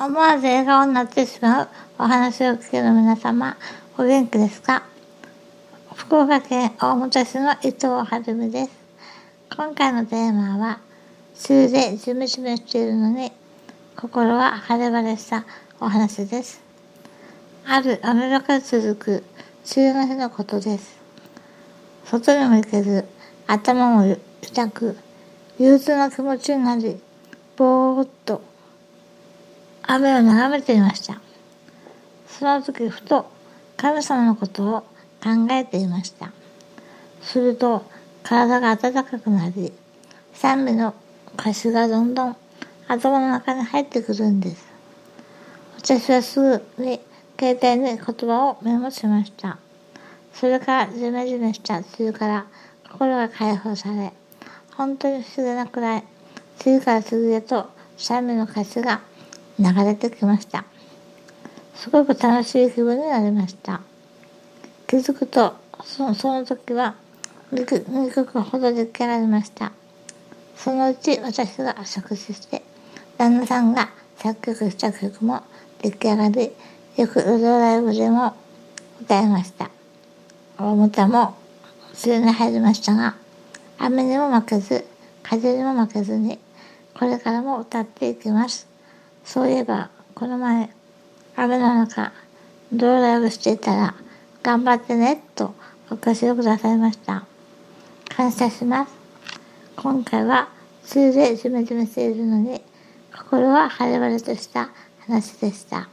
思わず笑顔になってしまうお話を聞ける皆様、お元気ですか？福岡県大本市の伊藤はじめです。今回のテーマは、梅雨でジメジメしているのに、心は晴れ晴れしたお話です。ある雨がか続く梅雨の日のことです。外にも行けず、頭も痛く、憂鬱な気持ちになり、ぼーっと雨を眺めていました。その時ふと神様のことを考えていました。すると体が温かくなり、賛美の歌詞がどんどん頭の中に入ってくるんです。私はすぐに携帯に言葉をメモしました。それからジメジメした梅雨から心が解放され、本当に不思議なくらい次から次へと賛美の歌詞が流れてきました。すごく楽しい気分になりました。気づくと、その時は2曲ほど出来上がりました。そのうち私が作詞して、旦那さんが作曲した曲も出来上がり、よくウドライブでも歌いました。大牟も梅雨に入りましたが、雨にも負けず、風にも負けずに、これからも歌っていきます。そういえば、この前、雨の中、ドライブしていたら、頑張ってね、とお越しをくださいました。感謝します。今回は、梅雨でジメジメしているのに、心は晴れ晴れとした話でした。